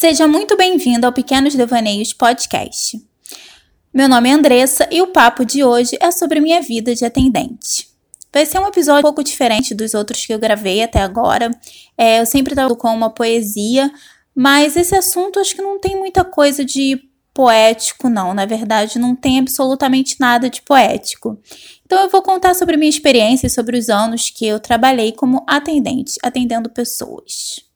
Seja muito bem-vindo ao Pequenos Devaneios Podcast. Meu nome é Andressa e o papo de hoje é sobre minha vida de atendente. Vai ser um episódio um pouco diferente dos outros que eu gravei até agora. É, eu sempre trago com uma poesia, mas esse assunto acho que não tem muita coisa de poético, não. Na verdade, não tem absolutamente nada de poético. Então, eu vou contar sobre minha experiência e sobre os anos que eu trabalhei como atendente, atendendo pessoas.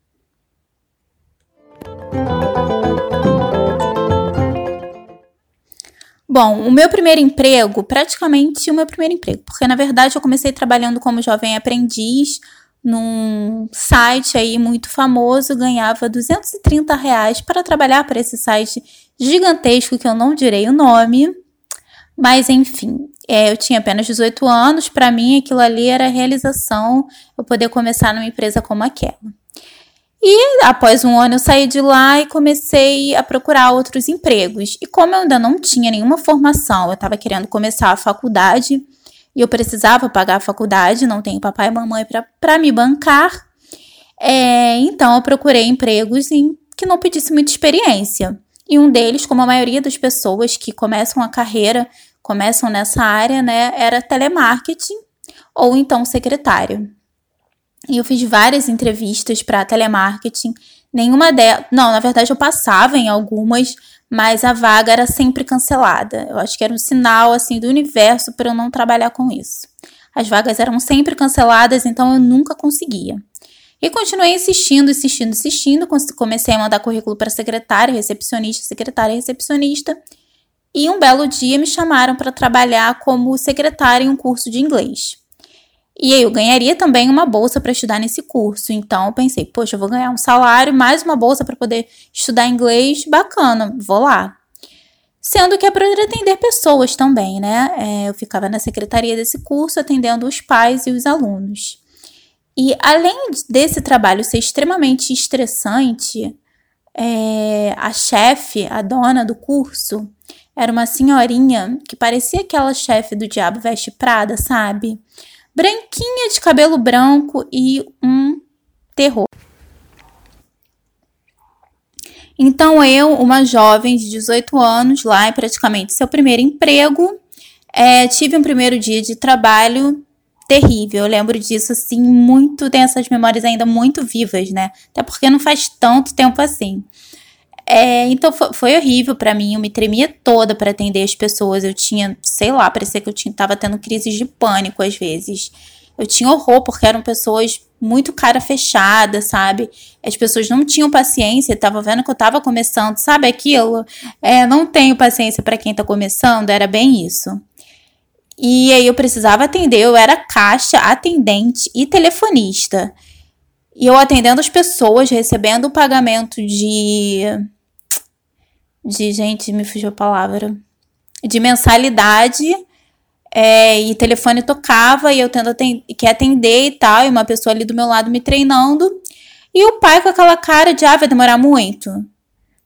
Bom, o meu primeiro emprego, praticamente o meu primeiro emprego, porque na verdade eu comecei trabalhando como jovem aprendiz num site aí muito famoso, ganhava 230 reais para trabalhar para esse site gigantesco que eu não direi o nome, mas enfim, é, eu tinha apenas 18 anos, para mim aquilo ali era realização, eu poder começar numa empresa como aquela. E após um ano eu saí de lá e comecei a procurar outros empregos. E como eu ainda não tinha nenhuma formação, eu estava querendo começar a faculdade e eu precisava pagar a faculdade, não tenho papai e mamãe para me bancar. É, então eu procurei empregos em, que não pedisse muita experiência. E um deles, como a maioria das pessoas que começam a carreira, começam nessa área, né, era telemarketing ou então secretário. E eu fiz várias entrevistas para telemarketing. Nenhuma delas. Não, na verdade eu passava em algumas, mas a vaga era sempre cancelada. Eu acho que era um sinal assim do universo para eu não trabalhar com isso. As vagas eram sempre canceladas, então eu nunca conseguia. E continuei insistindo, insistindo, insistindo. Comecei a mandar currículo para secretária, recepcionista, secretária, recepcionista. E um belo dia me chamaram para trabalhar como secretária em um curso de inglês. E eu ganharia também uma bolsa para estudar nesse curso. Então eu pensei, poxa, eu vou ganhar um salário, mais uma bolsa para poder estudar inglês, bacana, vou lá. Sendo que é para atender pessoas também, né? É, eu ficava na secretaria desse curso atendendo os pais e os alunos. E além desse trabalho ser extremamente estressante, é, a chefe, a dona do curso, era uma senhorinha que parecia aquela chefe do Diabo Veste Prada, sabe? Branquinha de cabelo branco e um terror. Então eu, uma jovem de 18 anos, lá em praticamente seu primeiro emprego, é, tive um primeiro dia de trabalho terrível. Eu lembro disso assim muito, tem essas memórias ainda muito vivas, né? Até porque não faz tanto tempo assim. É, então foi, foi horrível para mim, eu me tremia toda para atender as pessoas. Eu tinha, sei lá, parecia que eu tinha, tava tendo crises de pânico às vezes. Eu tinha horror porque eram pessoas muito cara fechada, sabe? As pessoas não tinham paciência, tava vendo que eu tava começando, sabe aquilo? É, não tenho paciência para quem tá começando, era bem isso. E aí eu precisava atender, eu era caixa, atendente e telefonista. E eu atendendo as pessoas, recebendo o pagamento de. De, gente, me fugiu a palavra. De mensalidade. É, e telefone tocava e eu tendo atend que atender e tal. E uma pessoa ali do meu lado me treinando. E o pai com aquela cara de, ah, vai demorar muito.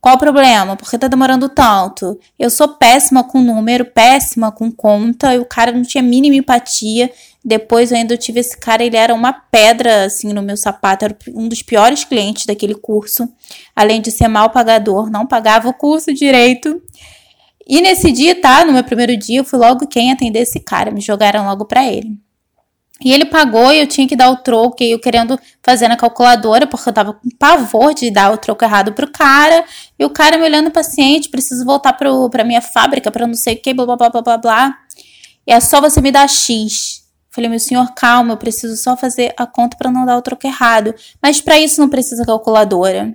Qual o problema? Por que tá demorando tanto? Eu sou péssima com número, péssima com conta, e o cara não tinha mínima empatia. Depois eu ainda tive esse cara, ele era uma pedra assim no meu sapato, era um dos piores clientes daquele curso. Além de ser mal pagador, não pagava o curso direito. E nesse dia, tá? No meu primeiro dia, eu fui logo quem atender esse cara, me jogaram logo para ele. E ele pagou e eu tinha que dar o troco, e eu querendo fazer na calculadora, porque eu tava com pavor de dar o troco errado pro cara. E o cara me olhando paciente, preciso voltar pro, pra minha fábrica, pra não sei o que, blá blá blá blá blá. E é só você me dar X. Falei, meu senhor, calma, eu preciso só fazer a conta para não dar o troco errado. Mas para isso não precisa calculadora.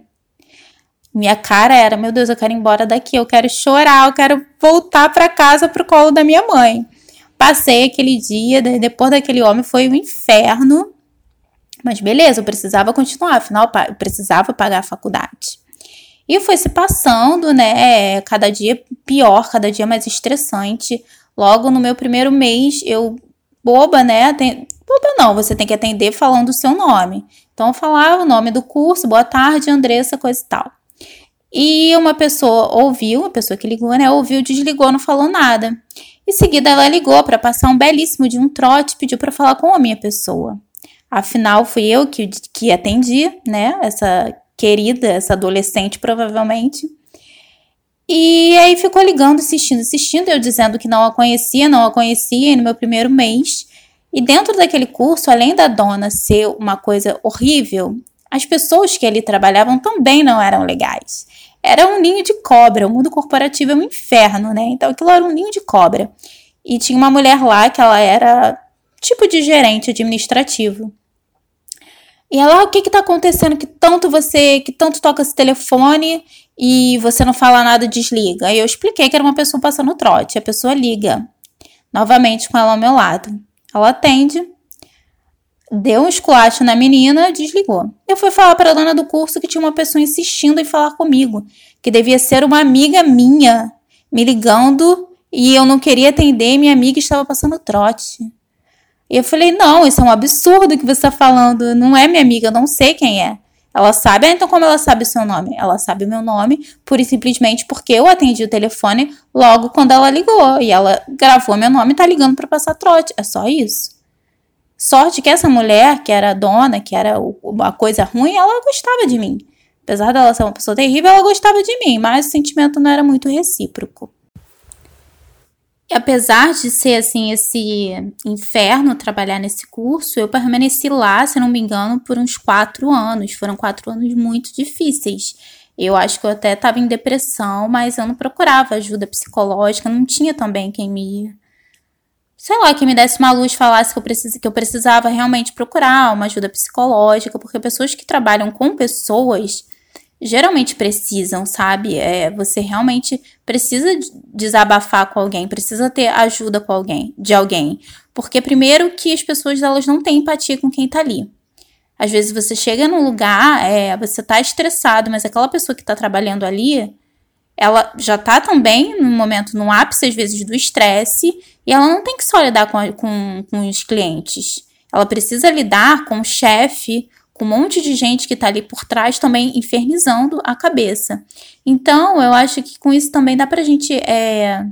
Minha cara era, meu Deus, eu quero ir embora daqui, eu quero chorar, eu quero voltar para casa pro colo da minha mãe. Passei aquele dia, depois daquele homem foi um inferno. Mas beleza, eu precisava continuar, afinal eu precisava pagar a faculdade. E foi se passando, né? Cada dia pior, cada dia mais estressante. Logo no meu primeiro mês, eu boba, né? Tem, boba não, você tem que atender falando o seu nome. Então, eu falava o nome do curso, boa tarde, Andressa, coisa e tal. E uma pessoa ouviu, a pessoa que ligou, né? Ouviu, desligou, não falou nada. Em seguida, ela ligou para passar um belíssimo de um trote, pediu para falar com a minha pessoa. Afinal, fui eu que, que atendi, né? Essa querida, essa adolescente, provavelmente. E aí ficou ligando, assistindo, assistindo, eu dizendo que não a conhecia, não a conhecia no meu primeiro mês. E dentro daquele curso, além da dona ser uma coisa horrível, as pessoas que ali trabalhavam também não eram legais. Era um ninho de cobra, o mundo corporativo é um inferno, né? Então aquilo era um ninho de cobra. E tinha uma mulher lá que ela era tipo de gerente administrativo. E ela, ah, o que que tá acontecendo que tanto você, que tanto toca esse telefone e você não fala nada, desliga. Aí eu expliquei que era uma pessoa passando trote. A pessoa liga, novamente com ela ao meu lado. Ela atende, deu um esculacho na menina, desligou. Eu fui falar para a dona do curso que tinha uma pessoa insistindo em falar comigo, que devia ser uma amiga minha, me ligando e eu não queria atender minha amiga estava passando trote. E eu falei: não, isso é um absurdo que você está falando. Não é minha amiga, eu não sei quem é. Ela sabe, ah, então como ela sabe o seu nome? Ela sabe o meu nome, pura e simplesmente porque eu atendi o telefone logo quando ela ligou. E ela gravou meu nome e tá ligando para passar trote. É só isso. Sorte que essa mulher, que era a dona, que era a coisa ruim, ela gostava de mim. Apesar dela ser uma pessoa terrível, ela gostava de mim, mas o sentimento não era muito recíproco. Apesar de ser assim esse inferno trabalhar nesse curso, eu permaneci lá, se não me engano, por uns quatro anos. Foram quatro anos muito difíceis. Eu acho que eu até estava em depressão, mas eu não procurava ajuda psicológica, não tinha também quem me. Sei lá, que me desse uma luz, falasse que eu, precis, que eu precisava realmente procurar uma ajuda psicológica, porque pessoas que trabalham com pessoas geralmente precisam, sabe? É, você realmente precisa desabafar com alguém, precisa ter ajuda com alguém, de alguém. Porque primeiro que as pessoas elas não têm empatia com quem tá ali. Às vezes você chega num lugar, é, você tá estressado, mas aquela pessoa que tá trabalhando ali, ela já tá também no momento, no ápice às vezes do estresse, e ela não tem que só lidar com, com, com os clientes. Ela precisa lidar com o chefe, com um monte de gente que está ali por trás também infernizando a cabeça. Então, eu acho que com isso também dá para a gente é,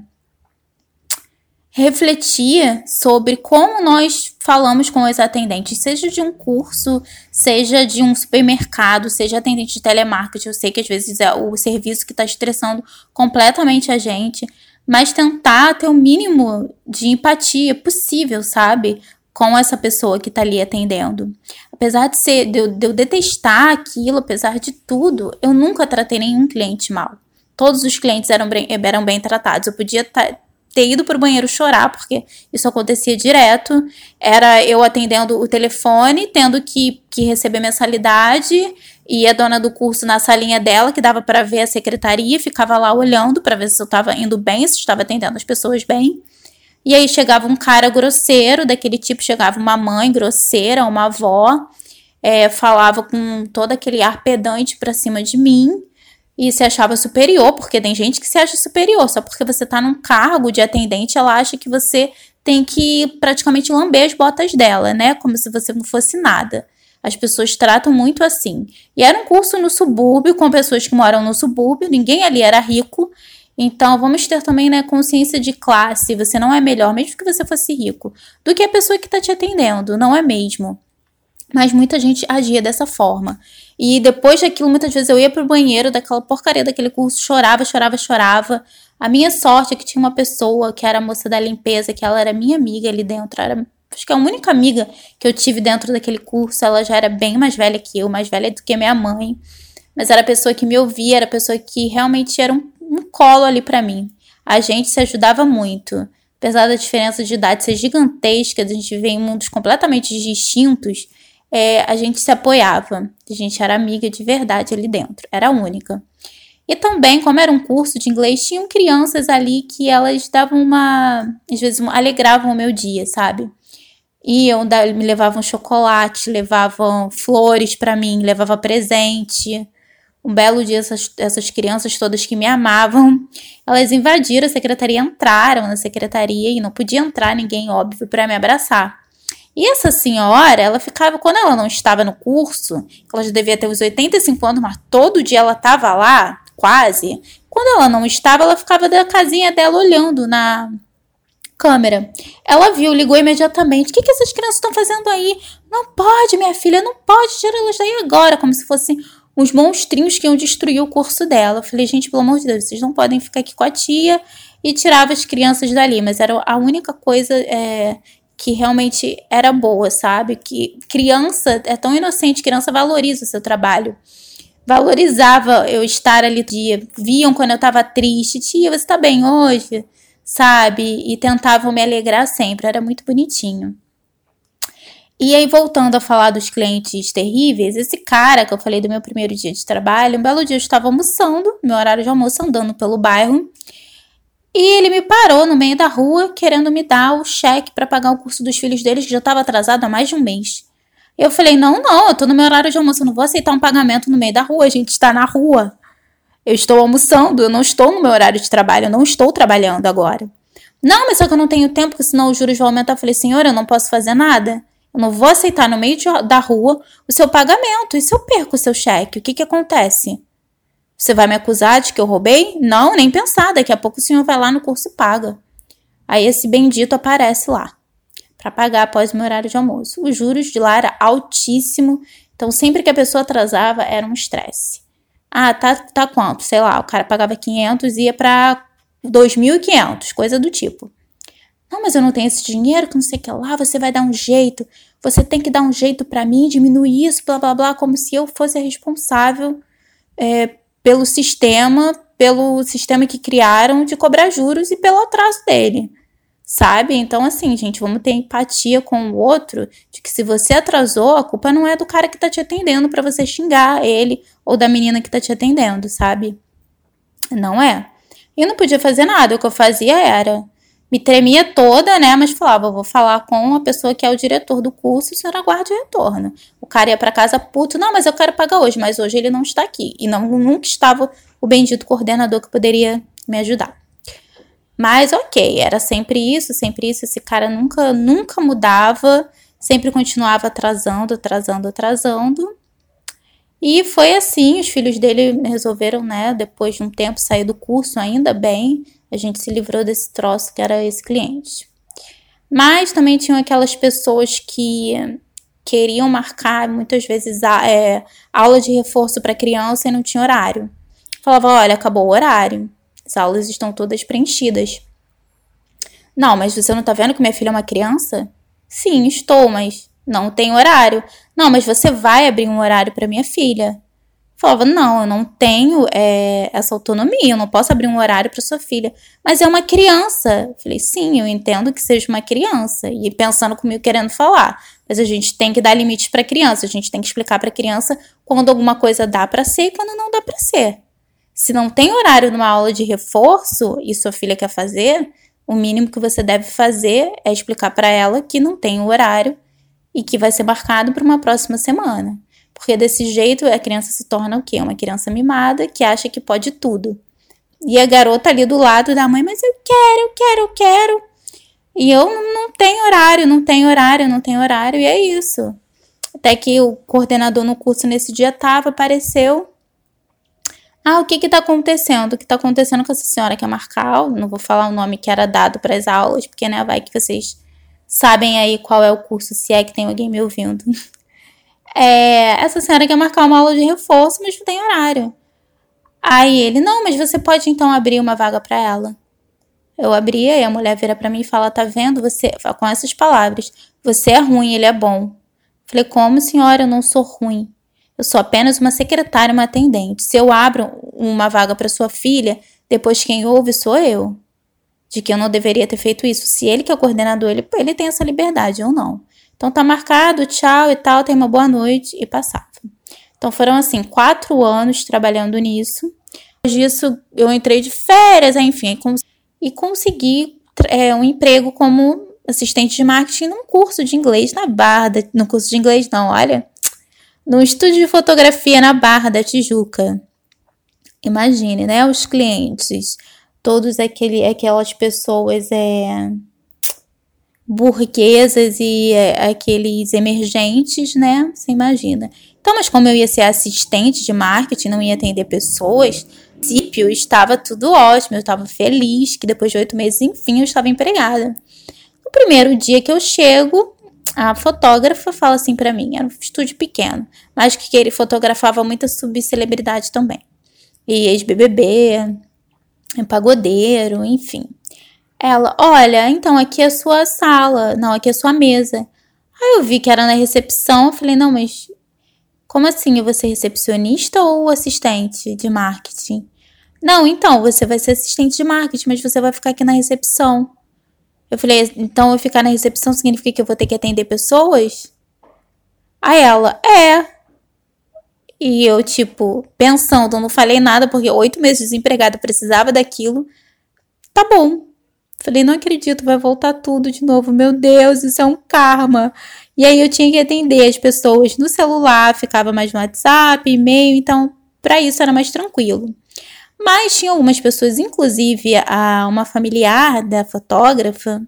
refletir sobre como nós falamos com os atendentes, seja de um curso, seja de um supermercado, seja atendente de telemarketing. Eu sei que às vezes é o serviço que está estressando completamente a gente, mas tentar ter o mínimo de empatia possível, sabe? com essa pessoa que está ali atendendo. Apesar de ser de eu, de eu detestar aquilo, apesar de tudo, eu nunca tratei nenhum cliente mal. Todos os clientes eram bem, eram bem tratados. Eu podia ter ido para o banheiro chorar, porque isso acontecia direto. Era eu atendendo o telefone, tendo que, que receber mensalidade, e a dona do curso na salinha dela, que dava para ver a secretaria, ficava lá olhando para ver se eu estava indo bem, se estava atendendo as pessoas bem. E aí chegava um cara grosseiro, daquele tipo, chegava uma mãe grosseira, uma avó, é, falava com todo aquele ar pedante pra cima de mim e se achava superior, porque tem gente que se acha superior, só porque você tá num cargo de atendente, ela acha que você tem que praticamente lamber as botas dela, né? Como se você não fosse nada. As pessoas tratam muito assim. E era um curso no subúrbio, com pessoas que moram no subúrbio, ninguém ali era rico. Então, vamos ter também né, consciência de classe. Você não é melhor, mesmo que você fosse rico, do que a pessoa que está te atendendo. Não é mesmo. Mas muita gente agia dessa forma. E depois daquilo, muitas vezes eu ia pro banheiro daquela porcaria daquele curso, chorava, chorava, chorava. A minha sorte é que tinha uma pessoa que era a moça da limpeza, que ela era minha amiga ali dentro. Era, acho que a única amiga que eu tive dentro daquele curso. Ela já era bem mais velha que eu, mais velha do que minha mãe. Mas era a pessoa que me ouvia, era a pessoa que realmente era um um colo ali para mim. A gente se ajudava muito. Apesar da diferença de idade ser gigantesca, a gente vê em mundos completamente distintos, é, a gente se apoiava. A gente era amiga de verdade ali dentro. Era única. E também, como era um curso de inglês, tinham crianças ali que elas davam uma. às vezes alegravam o meu dia, sabe? Iam, me levavam chocolate, levavam flores para mim, levavam presente. Um belo dia, essas, essas crianças todas que me amavam, elas invadiram a secretaria, entraram na secretaria e não podia entrar ninguém, óbvio, para me abraçar. E essa senhora, ela ficava, quando ela não estava no curso, ela já devia ter uns 85 anos, mas todo dia ela estava lá, quase. Quando ela não estava, ela ficava da casinha dela olhando na câmera. Ela viu, ligou imediatamente. O que, que essas crianças estão fazendo aí? Não pode, minha filha, não pode tirar elas daí agora, como se fosse uns monstrinhos que iam destruir o curso dela. Eu falei, gente, pelo amor de Deus, vocês não podem ficar aqui com a tia. E tirava as crianças dali, mas era a única coisa é, que realmente era boa, sabe? Que criança é tão inocente, criança valoriza o seu trabalho. Valorizava eu estar ali dia, viam quando eu tava triste, tia, você tá bem hoje? Sabe? E tentavam me alegrar sempre, era muito bonitinho. E aí, voltando a falar dos clientes terríveis, esse cara que eu falei do meu primeiro dia de trabalho, um belo dia eu estava almoçando, meu horário de almoço, andando pelo bairro, e ele me parou no meio da rua, querendo me dar o cheque para pagar o curso dos filhos deles, que já estava atrasado há mais de um mês. Eu falei: não, não, eu tô no meu horário de almoço, eu não vou aceitar um pagamento no meio da rua, a gente está na rua. Eu estou almoçando, eu não estou no meu horário de trabalho, eu não estou trabalhando agora. Não, mas só que eu não tenho tempo, porque senão os juros vão aumentar. Eu falei: senhor, eu não posso fazer nada. Não vou aceitar no meio de, da rua o seu pagamento. E se eu perco o seu cheque, o que, que acontece? Você vai me acusar de que eu roubei? Não, nem pensar. Daqui a pouco o senhor vai lá no curso e paga. Aí esse bendito aparece lá para pagar após o meu horário de almoço. Os juros de lá era altíssimo, então sempre que a pessoa atrasava era um estresse. Ah, tá, tá quanto? Sei lá, o cara pagava 500 e ia para 2.500, coisa do tipo. Não, mas eu não tenho esse dinheiro, que não sei o que lá, você vai dar um jeito. Você tem que dar um jeito para mim, diminuir isso, blá blá blá, como se eu fosse a responsável é, pelo sistema, pelo sistema que criaram de cobrar juros e pelo atraso dele. Sabe? Então, assim, gente, vamos ter empatia com o outro, de que se você atrasou, a culpa não é do cara que tá te atendendo para você xingar ele ou da menina que tá te atendendo, sabe? Não é. Eu não podia fazer nada, o que eu fazia era me tremia toda, né? Mas falava, vou falar com a pessoa que é o diretor do curso e o senhor aguarde o retorno. O cara ia para casa puto, não, mas eu quero pagar hoje, mas hoje ele não está aqui. E não, nunca estava o bendito coordenador que poderia me ajudar. Mas ok, era sempre isso, sempre isso. Esse cara nunca, nunca mudava, sempre continuava atrasando, atrasando, atrasando. E foi assim, os filhos dele resolveram, né, depois de um tempo sair do curso, ainda bem, a gente se livrou desse troço que era esse cliente. Mas também tinham aquelas pessoas que queriam marcar muitas vezes a, é, aula de reforço para criança e não tinha horário. Falava: olha, acabou o horário, as aulas estão todas preenchidas. Não, mas você não tá vendo que minha filha é uma criança? Sim, estou, mas não tem horário. Não, mas você vai abrir um horário para minha filha falava: não, eu não tenho é, essa autonomia, eu não posso abrir um horário para sua filha. Mas é uma criança. Eu falei: sim, eu entendo que seja uma criança. E pensando comigo, querendo falar. Mas a gente tem que dar limites para criança, a gente tem que explicar para criança quando alguma coisa dá para ser e quando não dá para ser. Se não tem horário numa aula de reforço e sua filha quer fazer, o mínimo que você deve fazer é explicar para ela que não tem o horário e que vai ser marcado para uma próxima semana. Porque desse jeito a criança se torna o quê? Uma criança mimada que acha que pode tudo. E a garota ali do lado da mãe, mas eu quero, eu quero, eu quero. E eu não tenho horário, não tenho horário, não tenho horário, e é isso. Até que o coordenador no curso nesse dia tava, apareceu. Ah, o que que tá acontecendo? O que tá acontecendo com essa senhora que é marcar? Não vou falar o nome que era dado para as aulas, porque né, vai que vocês sabem aí qual é o curso, se é que tem alguém me ouvindo. é, essa senhora quer marcar uma aula de reforço, mas não tem horário. Aí ele, não, mas você pode então abrir uma vaga para ela. Eu abria e a mulher vira para mim e fala: Tá vendo? Você, com essas palavras, você é ruim, ele é bom. Falei: Como, senhora? Eu não sou ruim. Eu sou apenas uma secretária, uma atendente. Se eu abro uma vaga para sua filha, depois quem ouve sou eu. De que eu não deveria ter feito isso. Se ele que é o coordenador, ele, ele tem essa liberdade, eu não. Então tá marcado, tchau e tal, tenha uma boa noite e passava. Então foram assim, quatro anos trabalhando nisso. Depois disso, eu entrei de férias, enfim, e consegui é, um emprego como assistente de marketing num curso de inglês na Barra, da, no curso de inglês não, olha, no estúdio de fotografia na Barra da Tijuca. Imagine, né, os clientes, todos aquele, aquelas pessoas é, burguesas e é, aqueles emergentes, né? Você imagina. Então, mas como eu ia ser assistente de marketing, não ia atender pessoas, princípio estava tudo ótimo, eu estava feliz que depois de oito meses, enfim, eu estava empregada. No primeiro dia que eu chego, a fotógrafa fala assim para mim, era um estúdio pequeno, mas que ele fotografava muita subcelebridade também. E ex-BBB, pagodeiro, enfim. Ela, olha, então aqui é a sua sala, não, aqui é a sua mesa. Aí eu vi que era na recepção, eu falei, não, mas como assim? Eu vou ser recepcionista ou assistente de marketing? Não, então, você vai ser assistente de marketing, mas você vai ficar aqui na recepção. Eu falei, então eu ficar na recepção significa que eu vou ter que atender pessoas? Aí ela, é. E eu, tipo, pensando, não falei nada, porque oito meses desempregada precisava daquilo. Tá bom. Falei, não acredito, vai voltar tudo de novo. Meu Deus, isso é um karma. E aí eu tinha que atender as pessoas no celular, ficava mais no WhatsApp, e-mail, então para isso era mais tranquilo. Mas tinha algumas pessoas, inclusive a uma familiar da fotógrafa,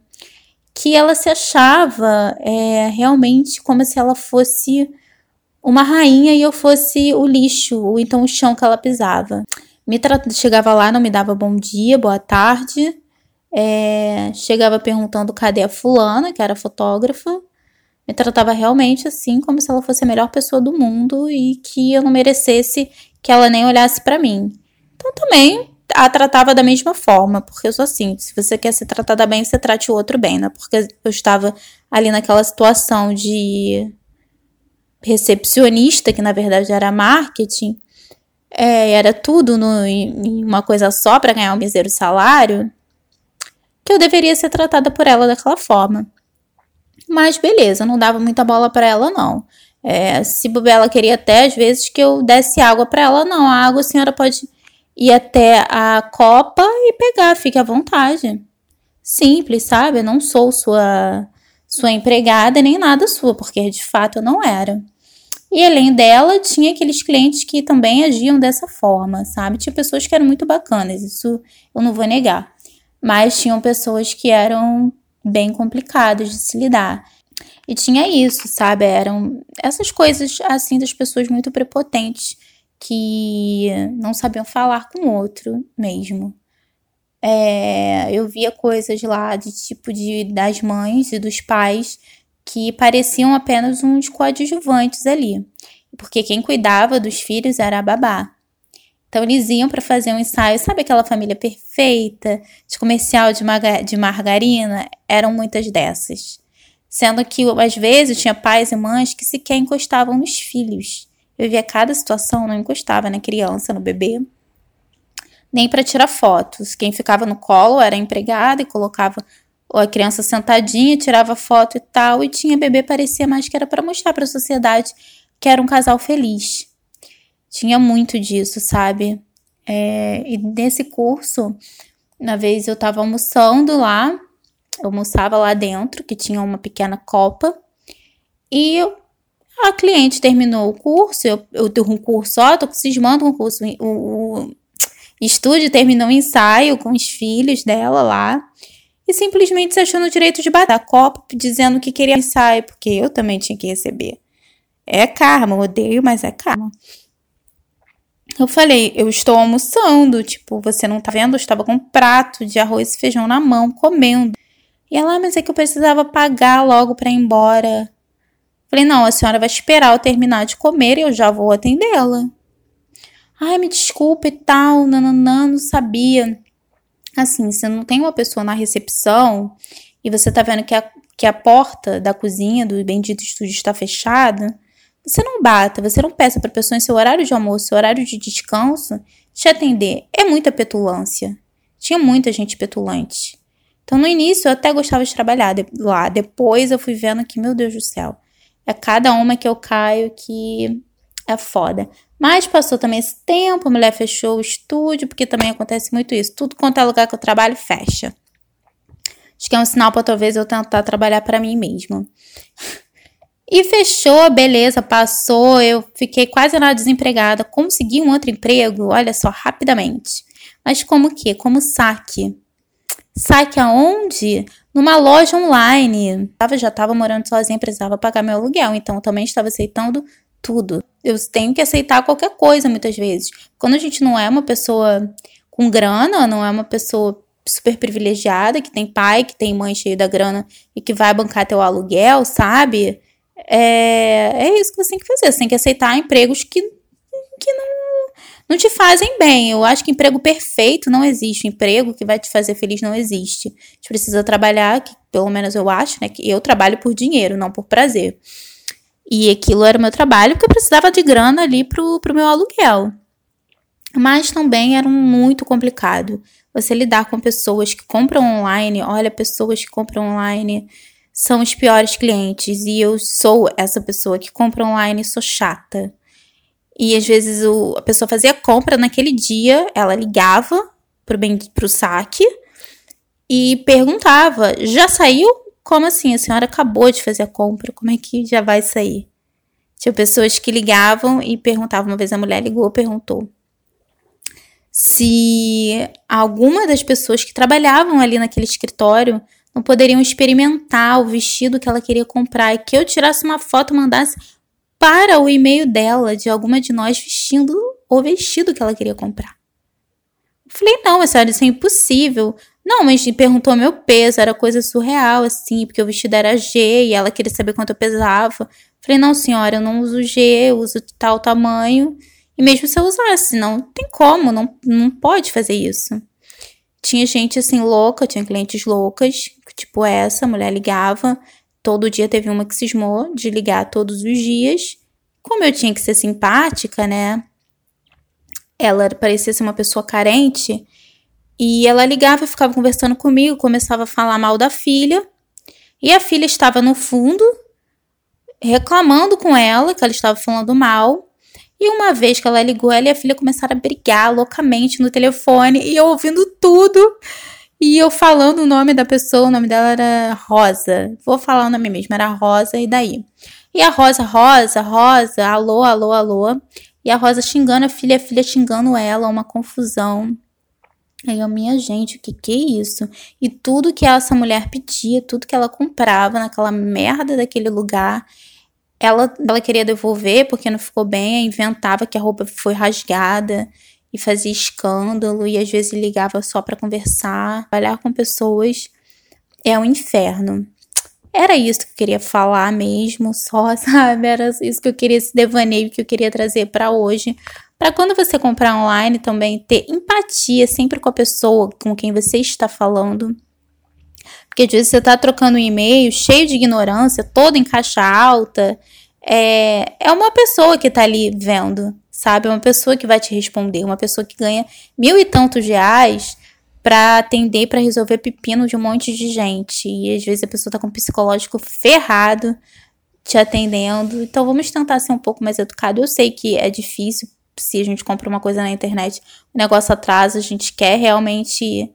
que ela se achava é, realmente como se ela fosse uma rainha e eu fosse o lixo, ou então o chão que ela pisava. Me chegava lá, não me dava bom dia, boa tarde. É, chegava perguntando cadê a fulana, que era fotógrafa me tratava realmente assim, como se ela fosse a melhor pessoa do mundo e que eu não merecesse que ela nem olhasse para mim. Então também a tratava da mesma forma, porque eu sou assim, se você quer ser tratada bem, você trate o outro bem, né? Porque eu estava ali naquela situação de recepcionista, que na verdade era marketing, é, era tudo no, em uma coisa só para ganhar um misério salário, que eu deveria ser tratada por ela daquela forma. Mas beleza, não dava muita bola para ela, não. É, se ela queria até às vezes que eu desse água para ela, não. A água a senhora pode ir até a copa e pegar, fique à vontade. Simples, sabe? Eu não sou sua sua empregada nem nada sua, porque de fato eu não era. E além dela, tinha aqueles clientes que também agiam dessa forma, sabe? Tinha pessoas que eram muito bacanas, isso eu não vou negar. Mas tinham pessoas que eram bem complicados de se lidar. E tinha isso, sabe? Eram essas coisas assim das pessoas muito prepotentes que não sabiam falar com o outro mesmo. É, eu via coisas lá de tipo de das mães e dos pais que pareciam apenas uns coadjuvantes ali, porque quem cuidava dos filhos era a babá. Então eles iam para fazer um ensaio, sabe aquela família perfeita, de comercial de, de margarina? Eram muitas dessas. Sendo que às vezes tinha pais e mães que sequer encostavam nos filhos. Eu via cada situação, não encostava na criança, no bebê, nem para tirar fotos. Quem ficava no colo era empregada e colocava a criança sentadinha, tirava foto e tal, e tinha bebê, parecia mais que era para mostrar para a sociedade que era um casal feliz. Tinha muito disso, sabe? É, e nesse curso, na vez eu tava almoçando lá, eu almoçava lá dentro, que tinha uma pequena copa, e a cliente terminou o curso, eu, eu tenho um curso só, tô cismando com o curso, o, o estúdio terminou o ensaio com os filhos dela lá, e simplesmente se achou no direito de bater a copa, dizendo que queria ensaio, porque eu também tinha que receber. É karma, odeio, mas é karma. Eu falei, eu estou almoçando, tipo, você não tá vendo? Eu estava com um prato de arroz e feijão na mão, comendo. E ela, ah, mas é que eu precisava pagar logo para ir embora. Falei, não, a senhora vai esperar eu terminar de comer e eu já vou atendê-la. Ai, me desculpa e tal, nananã, não sabia. Assim, se não tem uma pessoa na recepção e você tá vendo que a, que a porta da cozinha do bendito estúdio está fechada, você não bata, você não peça para pessoa em seu horário de almoço, seu horário de descanso, te atender. É muita petulância. Tinha muita gente petulante. Então, no início, eu até gostava de trabalhar lá. Depois, eu fui vendo que, meu Deus do céu, é cada uma que eu caio que é foda. Mas passou também esse tempo, a mulher fechou o estúdio, porque também acontece muito isso. Tudo quanto é lugar que eu trabalho, fecha. Acho que é um sinal para talvez eu tentar trabalhar para mim mesma. E fechou, beleza, passou. Eu fiquei quase nada desempregada. Consegui um outro emprego, olha só, rapidamente. Mas como que? Como saque. Saque aonde? Numa loja online. Eu já estava morando sozinha, precisava pagar meu aluguel, então eu também estava aceitando tudo. Eu tenho que aceitar qualquer coisa muitas vezes. Quando a gente não é uma pessoa com grana, não é uma pessoa super privilegiada, que tem pai, que tem mãe cheio da grana e que vai bancar teu aluguel, sabe? É, é isso que você tem que fazer. Você tem que aceitar empregos que, que não, não te fazem bem. Eu acho que emprego perfeito não existe. emprego que vai te fazer feliz não existe. A gente precisa trabalhar, que pelo menos eu acho, né? Que eu trabalho por dinheiro, não por prazer. E aquilo era o meu trabalho, porque eu precisava de grana ali pro, pro meu aluguel. Mas também era muito complicado você lidar com pessoas que compram online. Olha, pessoas que compram online são os piores clientes. E eu sou essa pessoa que compra online e sou chata. E às vezes o, a pessoa fazia compra naquele dia, ela ligava pro, bem, pro saque e perguntava: já saiu? Como assim? A senhora acabou de fazer a compra, como é que já vai sair? Tinha pessoas que ligavam e perguntavam. Uma vez a mulher ligou perguntou se alguma das pessoas que trabalhavam ali naquele escritório não poderiam experimentar o vestido que ela queria comprar e que eu tirasse uma foto e mandasse para o e-mail dela de alguma de nós vestindo o vestido que ela queria comprar. Eu falei, não, mas senhora, isso é impossível. Não, mas perguntou meu peso, era coisa surreal, assim, porque o vestido era G e ela queria saber quanto eu pesava. Eu falei, não, senhora, eu não uso G, eu uso tal tamanho. E mesmo se eu usasse, não tem como, não, não pode fazer isso. Tinha gente assim louca, tinha clientes loucas, tipo essa, a mulher ligava, todo dia teve uma que cismou de ligar todos os dias. Como eu tinha que ser simpática, né? Ela parecia ser uma pessoa carente. E ela ligava, ficava conversando comigo, começava a falar mal da filha. E a filha estava no fundo, reclamando com ela, que ela estava falando mal. E uma vez que ela ligou, ela e a filha começaram a brigar loucamente no telefone e eu ouvindo tudo. E eu falando o nome da pessoa, o nome dela era Rosa. Vou falar o nome mesmo, era Rosa, e daí? E a Rosa, Rosa, Rosa, alô, alô, alô. E a Rosa xingando a filha, a filha xingando ela, uma confusão. Aí eu, minha gente, o que que é isso? E tudo que essa mulher pedia, tudo que ela comprava naquela merda daquele lugar, ela, ela queria devolver porque não ficou bem, inventava que a roupa foi rasgada e fazia escândalo e às vezes ligava só para conversar. Trabalhar com pessoas é um inferno. Era isso que eu queria falar mesmo, só, sabe? Era isso que eu queria, esse devaneio que eu queria trazer para hoje. Para quando você comprar online também ter empatia sempre com a pessoa com quem você está falando. Porque às vezes você tá trocando um e-mail cheio de ignorância, todo em caixa alta. É, é uma pessoa que tá ali vendo, sabe? É uma pessoa que vai te responder, uma pessoa que ganha mil e tantos reais para atender, para resolver pepino de um monte de gente. E às vezes a pessoa tá com o psicológico ferrado te atendendo. Então vamos tentar ser um pouco mais educado. Eu sei que é difícil se a gente compra uma coisa na internet, o negócio atrasa, a gente quer realmente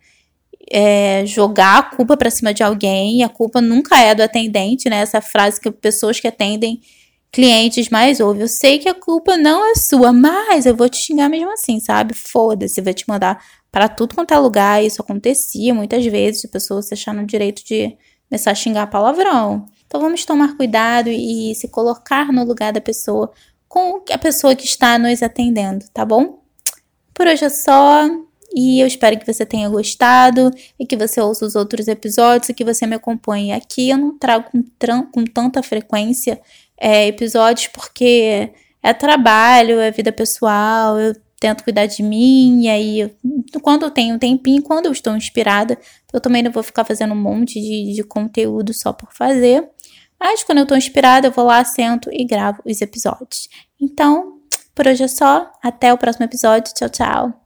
é, jogar a culpa para cima de alguém, a culpa nunca é do atendente, né? Essa frase que pessoas que atendem clientes mais ouvem. Eu sei que a culpa não é sua, mas eu vou te xingar mesmo assim, sabe? Foda-se, vou te mandar para tudo quanto é lugar. Isso acontecia muitas vezes, de pessoas se achar no direito de começar a xingar palavrão. Então vamos tomar cuidado e se colocar no lugar da pessoa com a pessoa que está nos atendendo, tá bom? Por hoje é só. E eu espero que você tenha gostado e que você ouça os outros episódios e que você me acompanhe aqui. Eu não trago com, com tanta frequência é, episódios porque é trabalho, é vida pessoal, eu tento cuidar de mim, e aí quando eu tenho um tempinho, quando eu estou inspirada, eu também não vou ficar fazendo um monte de, de conteúdo só por fazer. Mas quando eu estou inspirada, eu vou lá, sento e gravo os episódios. Então, por hoje é só. Até o próximo episódio. Tchau, tchau.